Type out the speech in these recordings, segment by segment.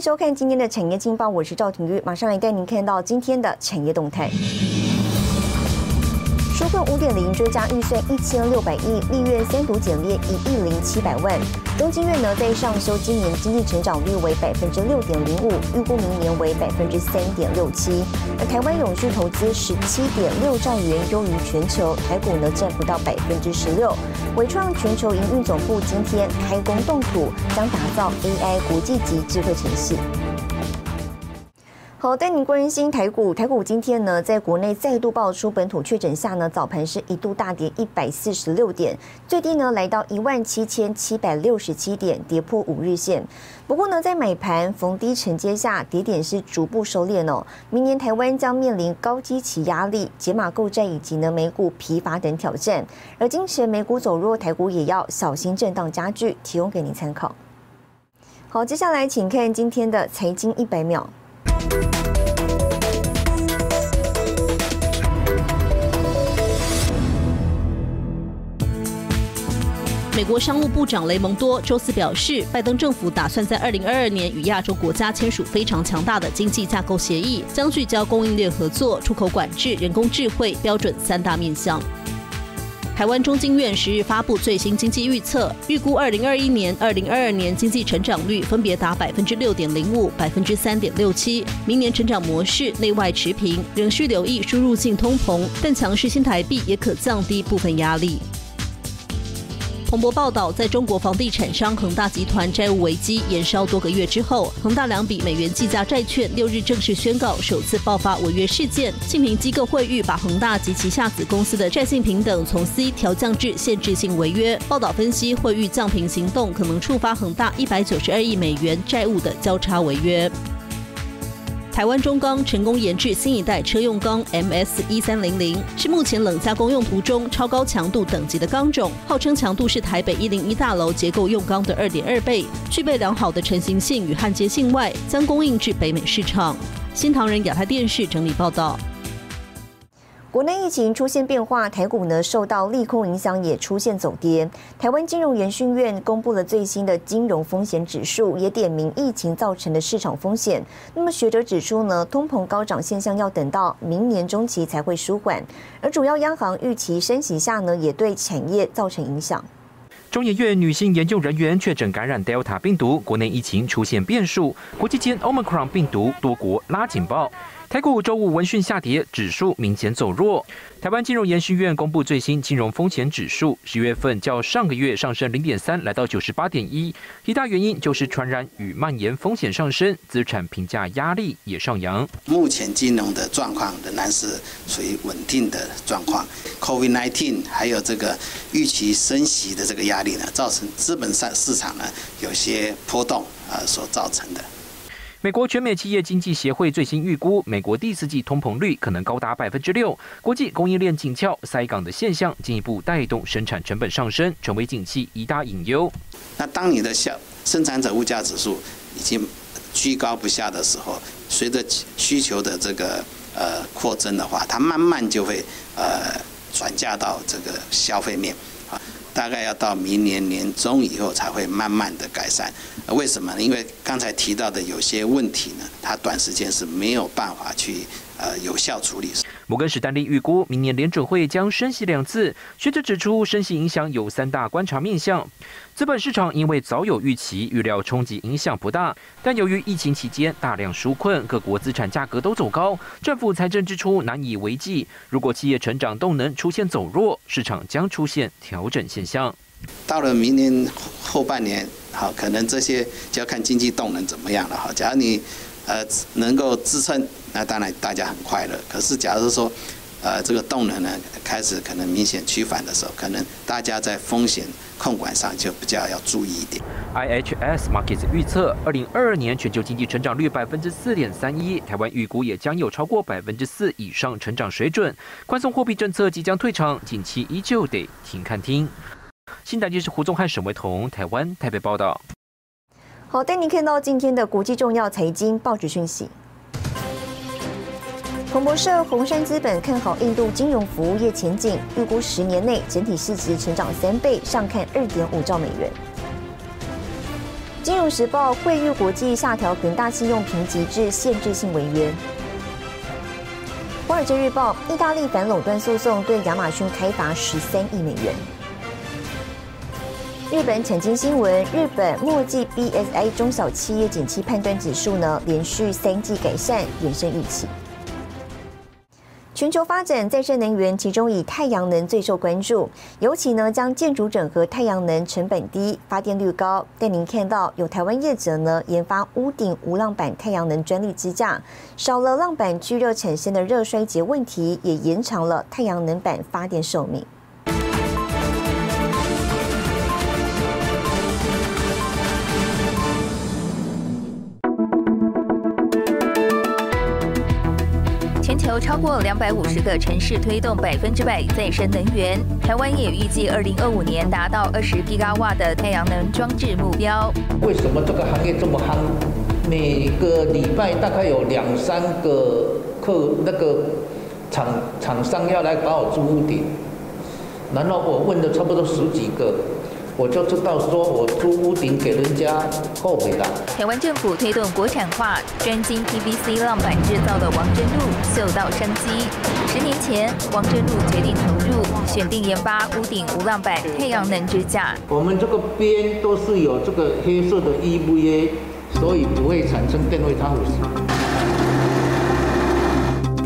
迎收看今天的产业经报，我是赵廷玉，马上来带您看到今天的产业动态。纾困五点零追加预算一千六百亿，立院三读减列一亿零七百万。中经院呢在上修今年经济成长率为百分之六点零五，预估明年为百分之三点六七。而台湾永续投资十七点六兆元，优于全球，台股呢占不到百分之十六。伟创全球营运总部今天开工动土，将打造 AI 国际级智慧城市。好，带您关心台股。台股今天呢，在国内再度爆出本土确诊下呢，早盘是一度大跌一百四十六点，最低呢来到一万七千七百六十七点，跌破五日线。不过呢，在买盘逢低承接下，跌点是逐步收敛哦。明年台湾将面临高基期压力、解码购债以及呢美股疲乏等挑战。而今前美股走弱，台股也要小心震荡加剧，提供给您参考。好，接下来请看今天的财经一百秒。美国商务部长雷蒙多周四表示，拜登政府打算在二零二二年与亚洲国家签署非常强大的经济架构协议，将聚焦供应链合作、出口管制、人工智慧标准三大面向。台湾中经院十日发布最新经济预测，预估二零二一年、二零二二年经济成长率分别达百分之六点零五、百分之三点六七。明年成长模式内外持平，仍需留意输入性通膨，但强势新台币也可降低部分压力。彭博报道，在中国房地产商恒大集团债务危机延烧多个月之后，恒大两笔美元计价债券六日正式宣告首次爆发违约事件。信评机构惠誉把恒大及其下子公司的债信平等从 C 调降至限制性违约。报道分析，惠誉降评行动可能触发恒大一百九十二亿美元债务的交叉违约。台湾中钢成功研制新一代车用钢 MS 一三零零，是目前冷加工用途中超高强度等级的钢种，号称强度是台北一零一大楼结构用钢的二点二倍，具备良好的成型性与焊接性外，将供应至北美市场。新唐人亚太电视整理报道。国内疫情出现变化，台股呢受到利空影响，也出现走跌。台湾金融研讯院公布了最新的金融风险指数，也点名疫情造成的市场风险。那么学者指出呢，通膨高涨现象要等到明年中期才会舒缓，而主要央行预期升息下呢，也对产业造成影响。中研院女性研究人员确诊感染 Delta 病毒，国内疫情出现变数，国际间 Omicron 病毒多国拉警报。台股周五闻讯下跌，指数明显走弱。台湾金融研训院公布最新金融风险指数，十月份较上个月上升零点三，来到九十八点一。一大原因就是传染与蔓延风险上升，资产评价压力也上扬。目前金融的状况仍然是属于稳定的状况。COVID-19 还有这个预期升息的这个压力呢，造成资本上市场呢有些波动啊所造成的。美国全美企业经济协会最新预估，美国第四季通膨率可能高达百分之六。国际供应链紧俏、塞港的现象进一步带动生产成本上升，成为景气一大隐忧。那当你的消生产者物价指数已经居高不下的时候，随着需求的这个呃扩增的话，它慢慢就会呃转嫁到这个消费面。大概要到明年年中以后才会慢慢的改善，为什么？因为刚才提到的有些问题呢，它短时间是没有办法去呃有效处理。摩根士丹利预估，明年联准会将升息两次。学者指出，升息影响有三大观察面向。资本市场因为早有预期，预料冲击影响不大。但由于疫情期间大量纾困，各国资产价格都走高，政府财政支出难以为继。如果企业成长动能出现走弱，市场将出现调整现象。到了明年后半年，好，可能这些就要看经济动能怎么样了。哈，假如你呃能够支撑。那当然，大家很快乐。可是，假如说，呃，这个动能呢开始可能明显趋缓的时候，可能大家在风险控管上就比较要注意一点。IHS Markets 预测，二零二二年全球经济成长率百分之四点三一，台湾预估也将有超过百分之四以上成长水准。宽松货币政策即将退场，近期依旧得听看听。新台电视胡宗汉、沈维彤，台湾台北报道。好，带您看到今天的国际重要财经报纸讯息。彭博社、红杉资本看好印度金融服务业前景，预估十年内整体市值成长三倍，上看二点五兆美元。金融时报惠誉国际下调恒大信用评级至限制性违约。华尔街日报，意大利反垄断诉讼对亚马逊开罚十三亿美元。日本产经新闻，日本末季 BSI 中小企业景气判断指数呢，连续三季改善，远胜预期。全球发展再生能源，其中以太阳能最受关注。尤其呢，将建筑整合太阳能成本低、发电率高。但您看到有台湾业者呢，研发屋顶无浪板太阳能专利支架，少了浪板聚热产生的热衰竭问题，也延长了太阳能板发电寿命。超过两百五十个城市推动百分之百再生能源，台湾也预计二零二五年达到二十吉瓦的太阳能装置目标。为什么这个行业这么夯？每个礼拜大概有两三个客那个厂厂商要来搞我租屋顶，然后我问的差不多十几个。我就知道说，我租屋顶给人家后悔了。台湾政府推动国产化，专精 PVC 浪板制造的王真路嗅到商机。十年前，王真路决定投入，选定研发屋顶无浪板太阳能支架。我们这个边都是有这个黑色的 EVA，所以不会产生电位差腐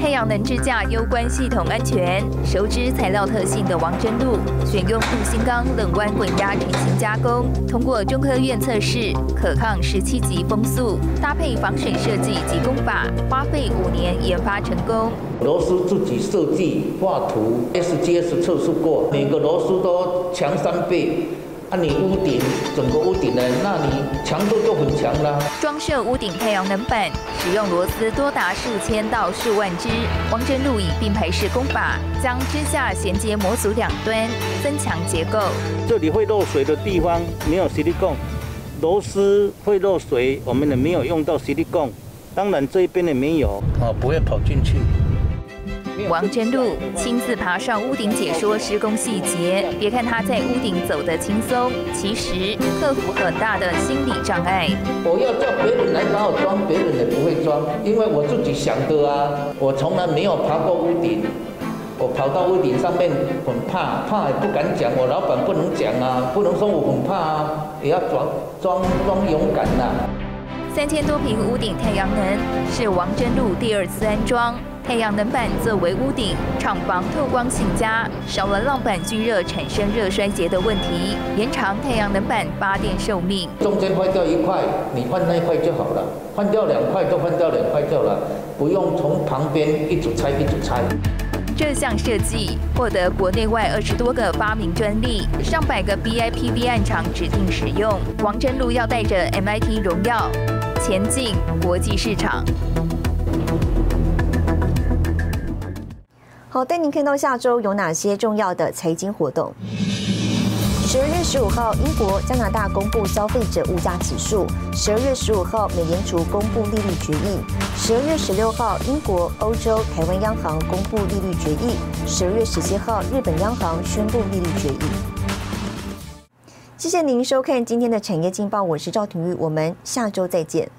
太阳能支架攸关系统安全，熟知材料特性的王真路选用镀锌钢冷弯滚压成型加工，通过中科院测试，可抗十七级风速，搭配防水设计及工法，花费五年研发成功。螺丝自己设计画图，SGS 测试过，每个螺丝都强三倍。那你屋顶整个屋顶呢？那你强度就很强了。装设屋顶太阳能板，使用螺丝多达数千到数万只。王真路以并排式工法，将支架衔接模组两端，增强结构。这里会漏水的地方没有 silicone，螺丝会漏水，我们也没有用到 silicone。当然这一边也没有，啊，不会跑进去。王真路亲自爬上屋顶解说施工细节，别看他在屋顶走得轻松，其实克服很大的心理障碍。我要叫别人来帮我装，别人也不会装，因为我自己想的啊。我从来没有爬过屋顶，我跑到屋顶上面很怕，怕也不敢讲，我老板不能讲啊，不能说我很怕啊，也要装装装勇敢呐。三千多平屋顶太阳能是王真路第二次安装。太阳能板作为屋顶，厂房透光性佳，少了浪板聚热产生热衰竭的问题，延长太阳能板发电寿命。中间坏掉一块，你换那一块就好了；换掉两块就换掉两块掉了，不用从旁边一组拆一组拆。这项设计获得国内外二十多个发明专利，上百个 BIPV 案厂指定使用。王真路要带着 MIT 荣耀前进国际市场。好，带您看到下周有哪些重要的财经活动。十二月十五号，英国、加拿大公布消费者物价指数；十二月十五号，美联储公布利率决议；十二月十六号，英国、欧洲、台湾央行公布利率决议；十二月十七号，日本央行宣布利率决议。谢谢您收看今天的产业劲报，我是赵廷玉，我们下周再见。